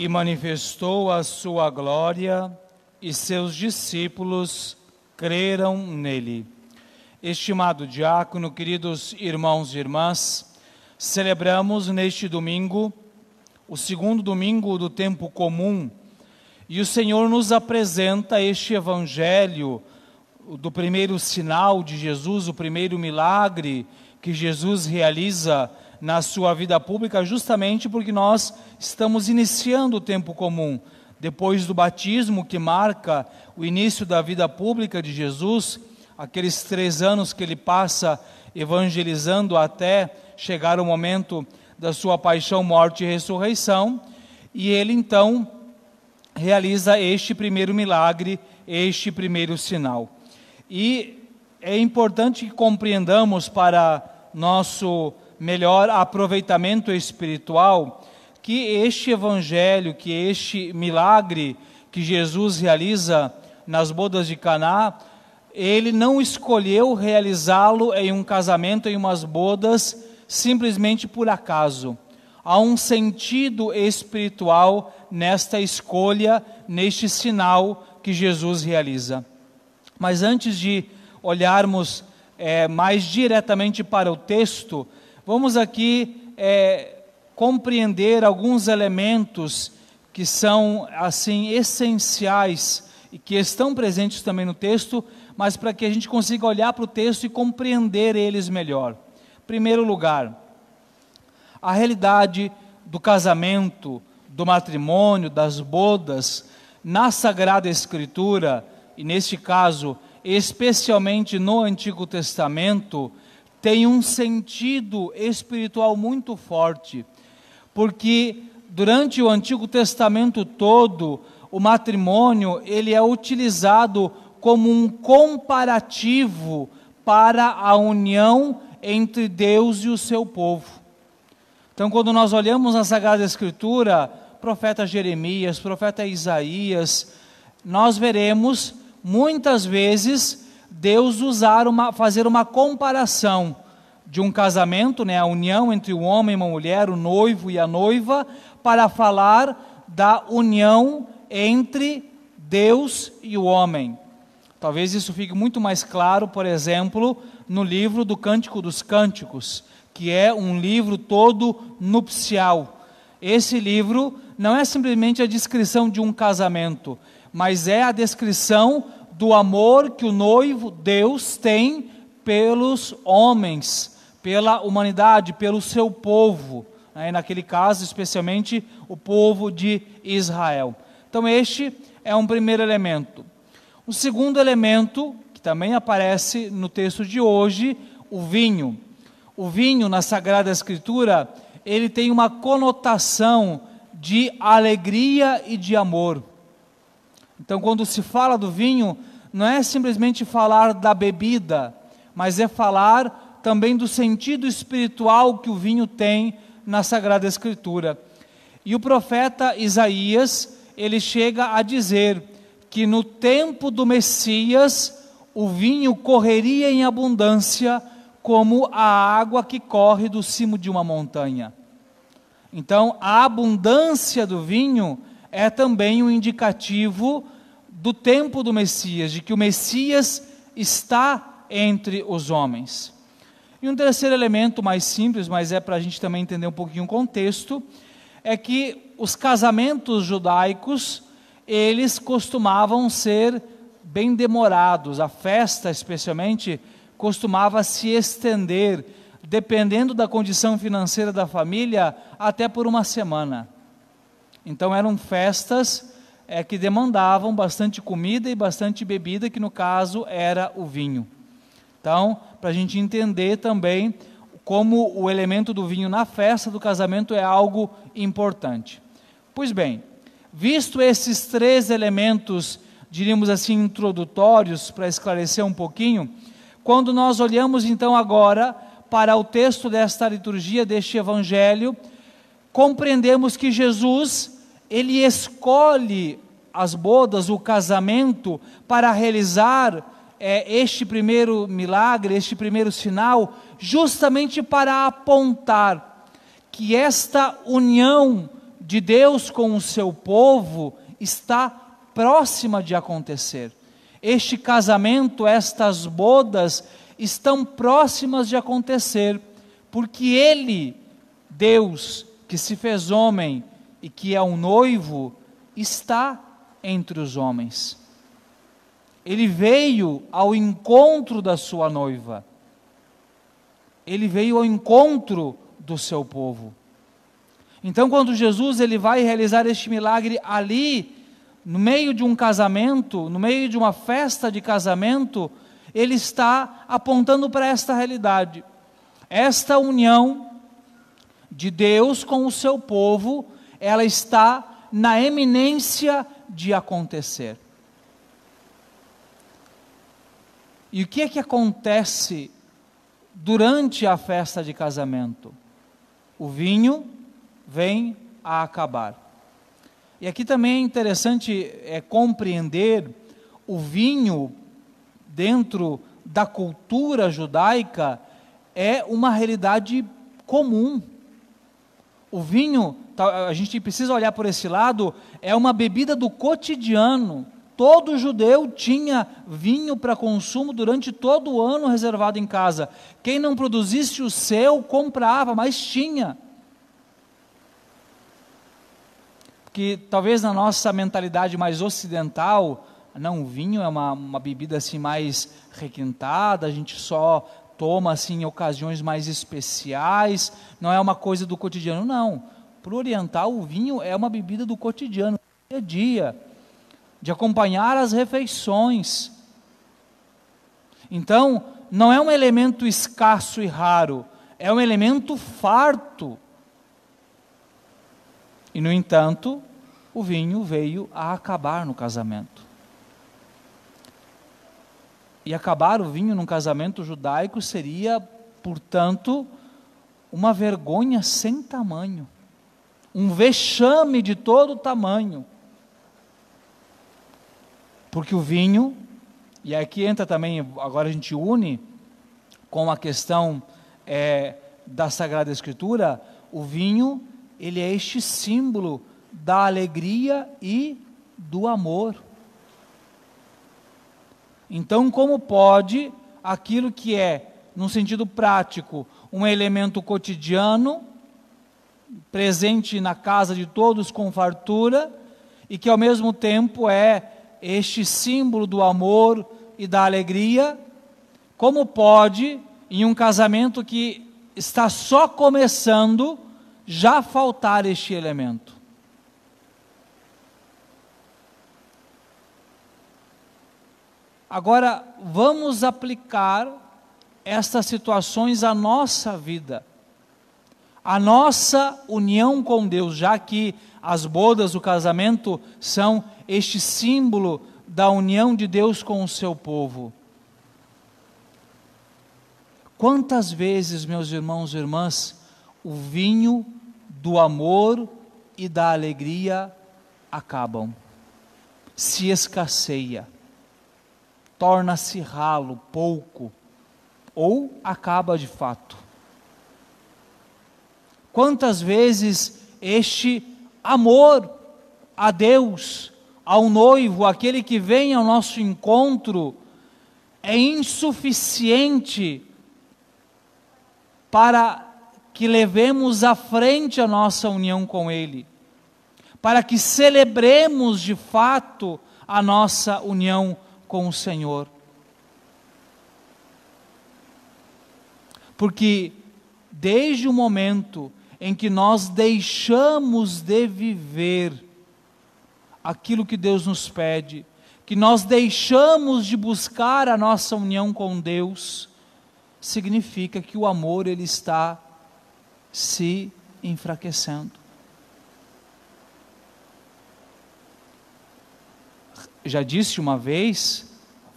e manifestou a sua glória, e seus discípulos creram nele. Estimado diácono, queridos irmãos e irmãs, celebramos neste domingo, o segundo domingo do tempo comum, e o Senhor nos apresenta este evangelho do primeiro sinal de Jesus, o primeiro milagre que Jesus realiza na sua vida pública, justamente porque nós estamos iniciando o tempo comum. Depois do batismo, que marca o início da vida pública de Jesus, aqueles três anos que ele passa evangelizando até chegar o momento da sua paixão, morte e ressurreição, e ele então realiza este primeiro milagre, este primeiro sinal. E é importante que compreendamos para nosso melhor aproveitamento espiritual, que este evangelho, que este milagre que Jesus realiza nas bodas de Caná, ele não escolheu realizá-lo em um casamento, em umas bodas, simplesmente por acaso. Há um sentido espiritual nesta escolha, neste sinal que Jesus realiza. Mas antes de olharmos é, mais diretamente para o texto, Vamos aqui é, compreender alguns elementos que são assim essenciais e que estão presentes também no texto, mas para que a gente consiga olhar para o texto e compreender eles melhor. Primeiro lugar, a realidade do casamento, do matrimônio, das bodas, na Sagrada Escritura, e neste caso, especialmente no Antigo Testamento, tem um sentido espiritual muito forte, porque durante o Antigo Testamento todo, o matrimônio ele é utilizado como um comparativo para a união entre Deus e o seu povo. Então, quando nós olhamos na Sagrada Escritura, profeta Jeremias, profeta Isaías, nós veremos muitas vezes Deus usar uma, fazer uma comparação de um casamento, né, a união entre o homem e uma mulher, o noivo e a noiva, para falar da união entre Deus e o homem. Talvez isso fique muito mais claro, por exemplo, no livro do Cântico dos Cânticos, que é um livro todo nupcial. Esse livro não é simplesmente a descrição de um casamento, mas é a descrição do amor que o noivo, Deus, tem pelos homens, pela humanidade, pelo seu povo, né? naquele caso, especialmente o povo de Israel. Então, este é um primeiro elemento. O segundo elemento, que também aparece no texto de hoje, o vinho. O vinho, na Sagrada Escritura, ele tem uma conotação de alegria e de amor. Então, quando se fala do vinho, não é simplesmente falar da bebida, mas é falar também do sentido espiritual que o vinho tem na Sagrada Escritura. E o profeta Isaías, ele chega a dizer que no tempo do Messias, o vinho correria em abundância como a água que corre do cimo de uma montanha. Então, a abundância do vinho é também um indicativo do tempo do Messias, de que o Messias está entre os homens. E um terceiro elemento mais simples, mas é para a gente também entender um pouquinho o contexto, é que os casamentos judaicos, eles costumavam ser bem demorados, a festa especialmente costumava se estender, dependendo da condição financeira da família, até por uma semana. Então eram festas é, que demandavam bastante comida e bastante bebida, que no caso era o vinho. Então, para a gente entender também como o elemento do vinho na festa do casamento é algo importante. Pois bem, visto esses três elementos, diríamos assim, introdutórios, para esclarecer um pouquinho, quando nós olhamos então agora para o texto desta liturgia, deste evangelho, compreendemos que Jesus ele escolhe as bodas, o casamento, para realizar é, este primeiro milagre, este primeiro sinal, justamente para apontar que esta união de Deus com o seu povo está próxima de acontecer. Este casamento, estas bodas, estão próximas de acontecer, porque Ele, Deus, que se fez homem e que é um noivo, está entre os homens. Ele veio ao encontro da sua noiva. Ele veio ao encontro do seu povo. Então, quando Jesus ele vai realizar este milagre ali, no meio de um casamento, no meio de uma festa de casamento, ele está apontando para esta realidade. Esta união de Deus com o seu povo, ela está na eminência de acontecer. E o que é que acontece durante a festa de casamento? O vinho vem a acabar. E aqui também é interessante é, compreender o vinho dentro da cultura judaica é uma realidade comum. O vinho, tá, a gente precisa olhar por esse lado, é uma bebida do cotidiano. Todo judeu tinha vinho para consumo durante todo o ano reservado em casa. Quem não produzisse o seu, comprava, mas tinha. Que talvez na nossa mentalidade mais ocidental, não, o vinho é uma, uma bebida assim mais requintada, a gente só toma assim em ocasiões mais especiais, não é uma coisa do cotidiano, não. Para o oriental, o vinho é uma bebida do cotidiano, dia a dia, de acompanhar as refeições. Então, não é um elemento escasso e raro, é um elemento farto. E, no entanto, o vinho veio a acabar no casamento. E acabar o vinho num casamento judaico seria, portanto, uma vergonha sem tamanho, um vexame de todo tamanho. Porque o vinho, e aqui entra também, agora a gente une com a questão é, da Sagrada Escritura, o vinho, ele é este símbolo da alegria e do amor. Então, como pode aquilo que é, num sentido prático, um elemento cotidiano, presente na casa de todos com fartura, e que ao mesmo tempo é este símbolo do amor e da alegria, como pode, em um casamento que está só começando, já faltar este elemento? Agora, vamos aplicar estas situações à nossa vida, à nossa união com Deus, já que as bodas, o casamento, são este símbolo da união de Deus com o seu povo. Quantas vezes, meus irmãos e irmãs, o vinho do amor e da alegria acabam, se escasseia torna-se ralo, pouco, ou acaba de fato. Quantas vezes este amor a Deus, ao noivo, aquele que vem ao nosso encontro, é insuficiente para que levemos à frente a nossa união com Ele, para que celebremos de fato a nossa união com o Senhor. Porque desde o momento em que nós deixamos de viver aquilo que Deus nos pede, que nós deixamos de buscar a nossa união com Deus, significa que o amor ele está se enfraquecendo. Já disse uma vez,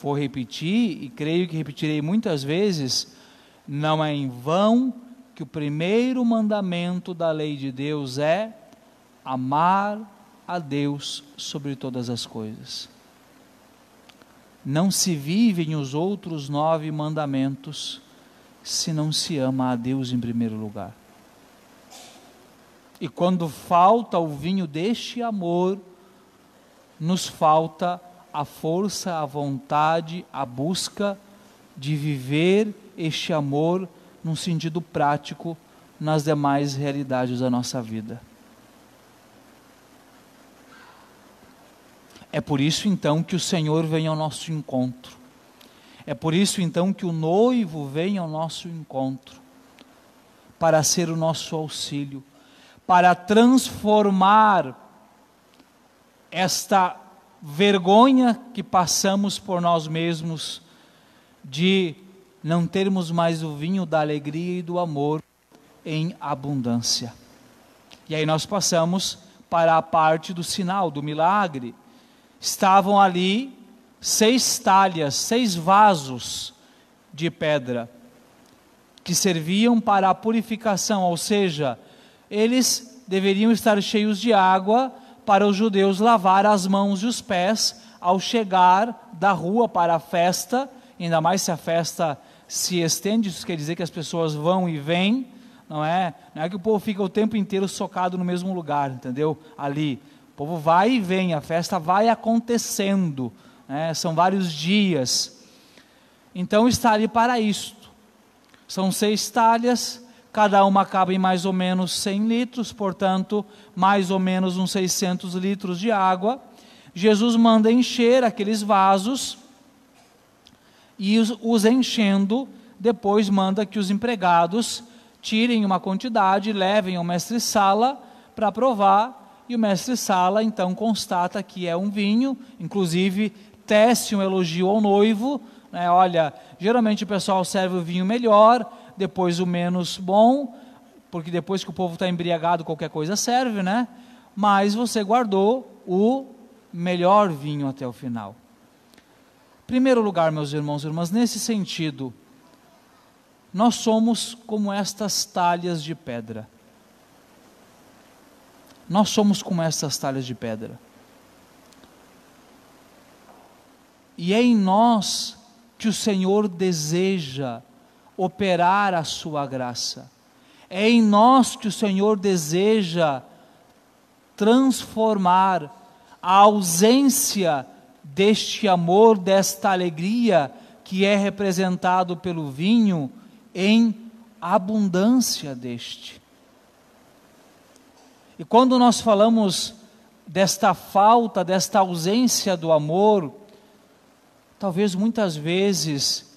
vou repetir e creio que repetirei muitas vezes, não é em vão que o primeiro mandamento da lei de Deus é amar a Deus sobre todas as coisas. Não se vivem os outros nove mandamentos se não se ama a Deus em primeiro lugar. E quando falta o vinho deste amor, nos falta a força, a vontade, a busca de viver este amor num sentido prático nas demais realidades da nossa vida. É por isso então que o Senhor vem ao nosso encontro. É por isso então que o noivo vem ao nosso encontro para ser o nosso auxílio, para transformar esta vergonha que passamos por nós mesmos de não termos mais o vinho da alegria e do amor em abundância. E aí nós passamos para a parte do sinal, do milagre. Estavam ali seis talhas, seis vasos de pedra que serviam para a purificação, ou seja, eles deveriam estar cheios de água para os judeus lavar as mãos e os pés ao chegar da rua para a festa, ainda mais se a festa se estende, isso quer dizer que as pessoas vão e vêm, não é? Não é que o povo fica o tempo inteiro socado no mesmo lugar, entendeu? Ali. O povo vai e vem, a festa vai acontecendo, né? são vários dias. Então está ali para isto. São seis talhas, cada uma cabe em mais ou menos 100 litros, portanto, mais ou menos uns 600 litros de água. Jesus manda encher aqueles vasos e os, os enchendo, depois manda que os empregados tirem uma quantidade, levem ao mestre-sala para provar, e o mestre-sala então constata que é um vinho, inclusive tece um elogio ao noivo, né, olha, geralmente o pessoal serve o vinho melhor, depois o menos bom, porque depois que o povo está embriagado, qualquer coisa serve, né? Mas você guardou o melhor vinho até o final. Primeiro lugar, meus irmãos e irmãs, nesse sentido, nós somos como estas talhas de pedra. Nós somos como estas talhas de pedra. E é em nós que o Senhor deseja operar a sua graça. É em nós que o Senhor deseja transformar a ausência deste amor, desta alegria que é representado pelo vinho, em abundância deste. E quando nós falamos desta falta, desta ausência do amor, talvez muitas vezes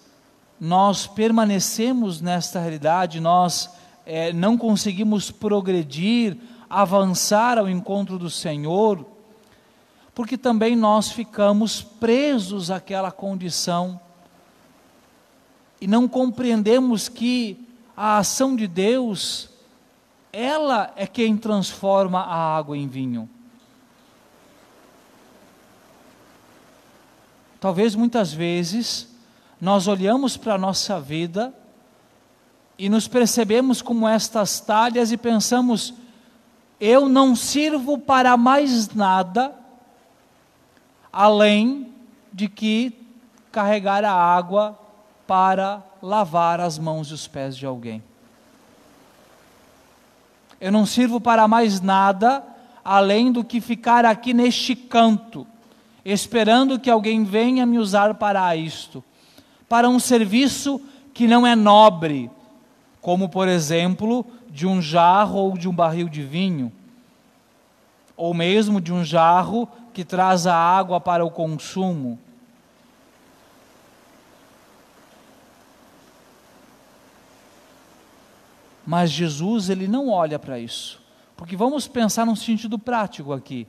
nós permanecemos nesta realidade, nós é, não conseguimos progredir, avançar ao encontro do Senhor, porque também nós ficamos presos àquela condição e não compreendemos que a ação de Deus, ela é quem transforma a água em vinho. Talvez muitas vezes nós olhamos para a nossa vida e nos percebemos como estas talhas e pensamos: eu não sirvo para mais nada além de que carregar a água para lavar as mãos e os pés de alguém. Eu não sirvo para mais nada além do que ficar aqui neste canto, esperando que alguém venha me usar para isto para um serviço que não é nobre, como por exemplo, de um jarro ou de um barril de vinho, ou mesmo de um jarro que traz a água para o consumo. Mas Jesus, ele não olha para isso. Porque vamos pensar num sentido prático aqui.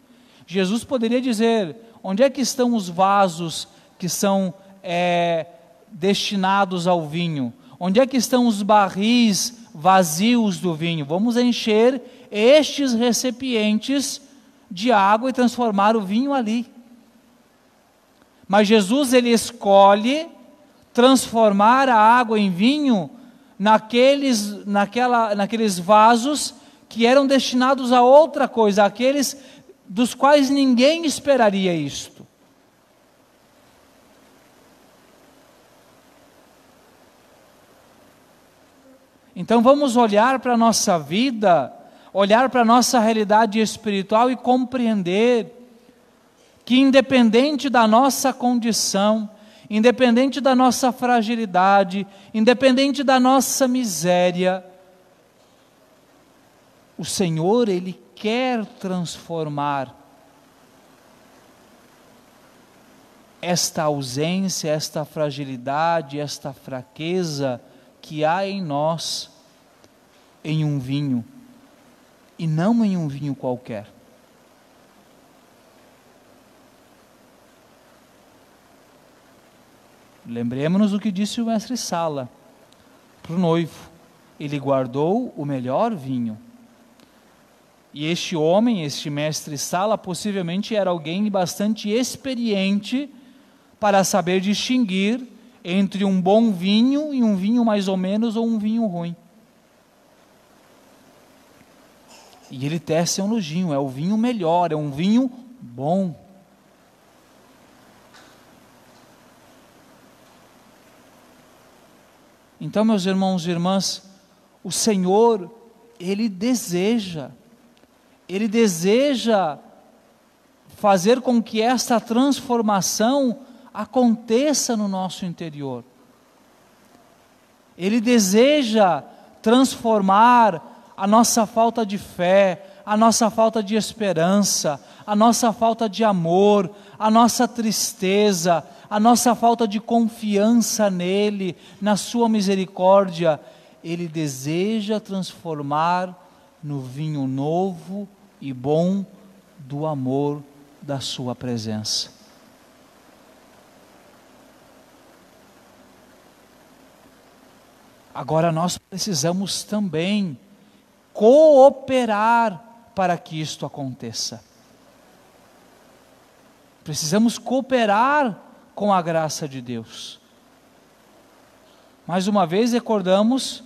Jesus poderia dizer: onde é que estão os vasos que são é, destinados ao vinho? Onde é que estão os barris vazios do vinho? Vamos encher estes recipientes de água e transformar o vinho ali. Mas Jesus ele escolhe transformar a água em vinho naqueles, naquela, naqueles vasos que eram destinados a outra coisa, aqueles dos quais ninguém esperaria isto. Então vamos olhar para a nossa vida, olhar para a nossa realidade espiritual e compreender que, independente da nossa condição, independente da nossa fragilidade, independente da nossa miséria, o Senhor, Ele quer transformar esta ausência, esta fragilidade, esta fraqueza que há em nós em um vinho, e não em um vinho qualquer. Lembremos-nos o que disse o mestre Sala para o noivo: ele guardou o melhor vinho. E este homem, este mestre Sala, possivelmente era alguém bastante experiente para saber distinguir entre um bom vinho e um vinho mais ou menos ou um vinho ruim. E ele tece um elogio, é o vinho melhor, é um vinho bom. Então, meus irmãos e irmãs, o Senhor, Ele deseja, Ele deseja fazer com que esta transformação aconteça no nosso interior. Ele deseja transformar a nossa falta de fé, a nossa falta de esperança, a nossa falta de amor, a nossa tristeza, a nossa falta de confiança nele, na sua misericórdia, ele deseja transformar no vinho novo e bom do amor da sua presença. Agora nós precisamos também cooperar para que isto aconteça. Precisamos cooperar com a graça de Deus. Mais uma vez recordamos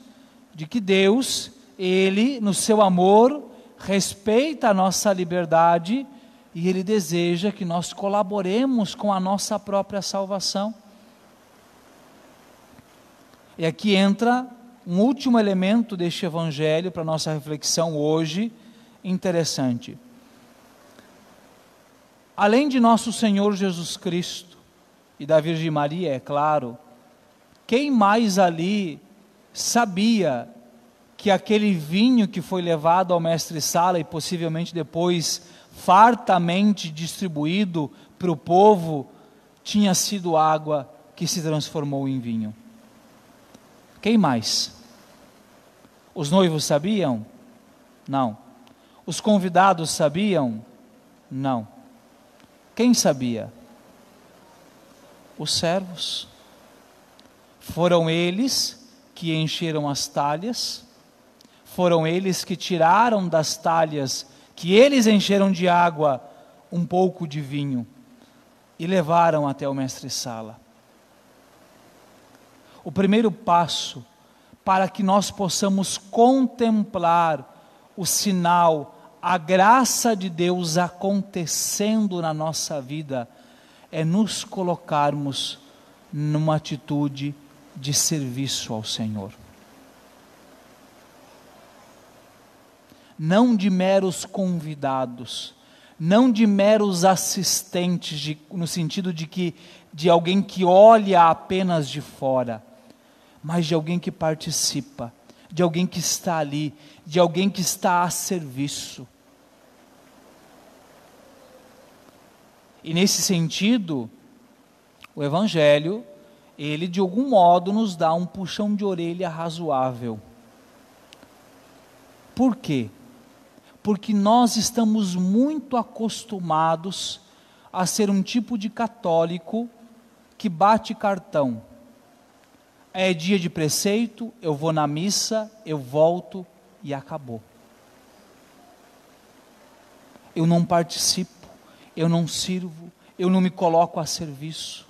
de que Deus, Ele, no seu amor, respeita a nossa liberdade e Ele deseja que nós colaboremos com a nossa própria salvação. E aqui entra um último elemento deste evangelho para nossa reflexão hoje, interessante. Além de nosso Senhor Jesus Cristo e da Virgem Maria, é claro, quem mais ali sabia que aquele vinho que foi levado ao mestre Sala e possivelmente depois fartamente distribuído para o povo tinha sido água que se transformou em vinho? Quem mais? Os noivos sabiam? Não. Os convidados sabiam? Não. Quem sabia? Os servos. Foram eles que encheram as talhas, foram eles que tiraram das talhas, que eles encheram de água, um pouco de vinho e levaram até o mestre Sala. O primeiro passo para que nós possamos contemplar o sinal a graça de Deus acontecendo na nossa vida é nos colocarmos numa atitude de serviço ao Senhor. Não de meros convidados, não de meros assistentes, de, no sentido de que de alguém que olha apenas de fora, mas de alguém que participa, de alguém que está ali, de alguém que está a serviço. E nesse sentido, o Evangelho, ele de algum modo nos dá um puxão de orelha razoável. Por quê? Porque nós estamos muito acostumados a ser um tipo de católico que bate cartão. É dia de preceito, eu vou na missa, eu volto e acabou. Eu não participo eu não sirvo, eu não me coloco a serviço.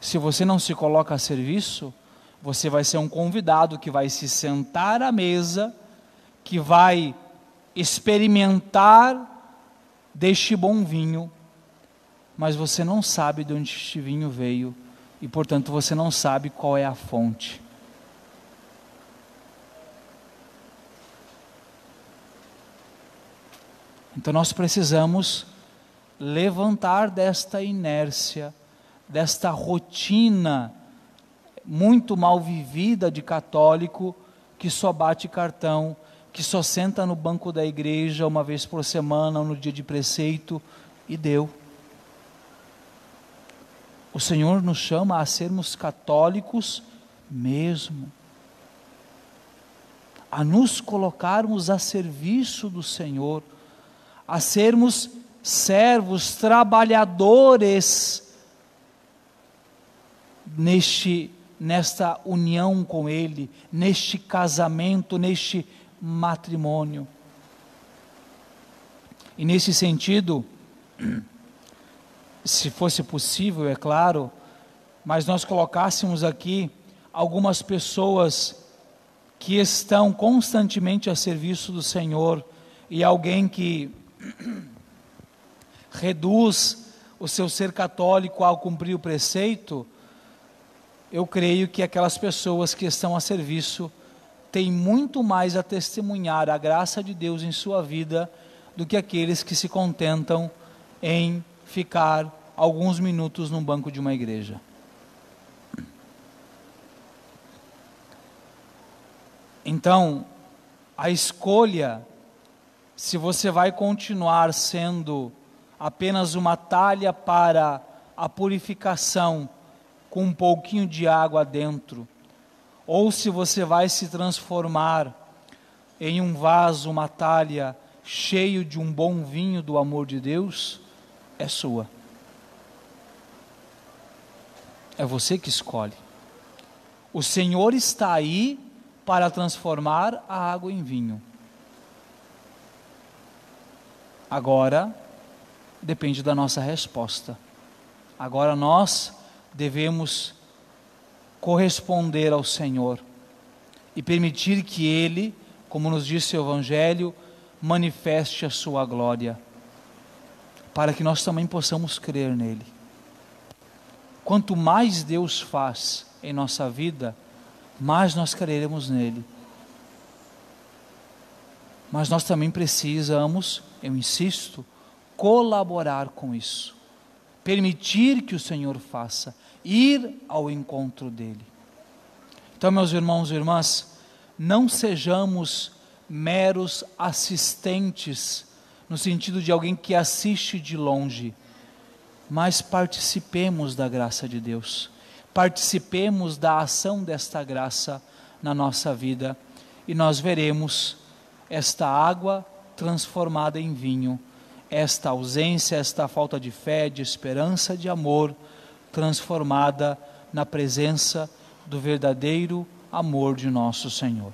Se você não se coloca a serviço, você vai ser um convidado que vai se sentar à mesa, que vai experimentar deste bom vinho, mas você não sabe de onde este vinho veio e, portanto, você não sabe qual é a fonte. Então, nós precisamos levantar desta inércia, desta rotina muito mal vivida de católico que só bate cartão, que só senta no banco da igreja uma vez por semana ou no dia de preceito e deu. O Senhor nos chama a sermos católicos mesmo, a nos colocarmos a serviço do Senhor, a sermos servos, trabalhadores neste nesta união com ele, neste casamento, neste matrimônio. E nesse sentido, se fosse possível, é claro, mas nós colocássemos aqui algumas pessoas que estão constantemente a serviço do Senhor e alguém que reduz o seu ser católico ao cumprir o preceito, eu creio que aquelas pessoas que estão a serviço têm muito mais a testemunhar a graça de Deus em sua vida do que aqueles que se contentam em ficar alguns minutos num banco de uma igreja. Então, a escolha, se você vai continuar sendo apenas uma talha para a purificação com um pouquinho de água dentro, ou se você vai se transformar em um vaso, uma talha cheio de um bom vinho do amor de Deus, é sua. É você que escolhe. O Senhor está aí para transformar a água em vinho. Agora, depende da nossa resposta. Agora nós devemos corresponder ao Senhor e permitir que Ele, como nos disse o Evangelho, manifeste a Sua glória, para que nós também possamos crer nele. Quanto mais Deus faz em nossa vida, mais nós creremos nele. Mas nós também precisamos, eu insisto, colaborar com isso permitir que o Senhor faça, ir ao encontro dele. Então, meus irmãos e irmãs, não sejamos meros assistentes, no sentido de alguém que assiste de longe, mas participemos da graça de Deus, participemos da ação desta graça na nossa vida e nós veremos esta água transformada em vinho esta ausência, esta falta de fé, de esperança, de amor, transformada na presença do verdadeiro amor de nosso Senhor.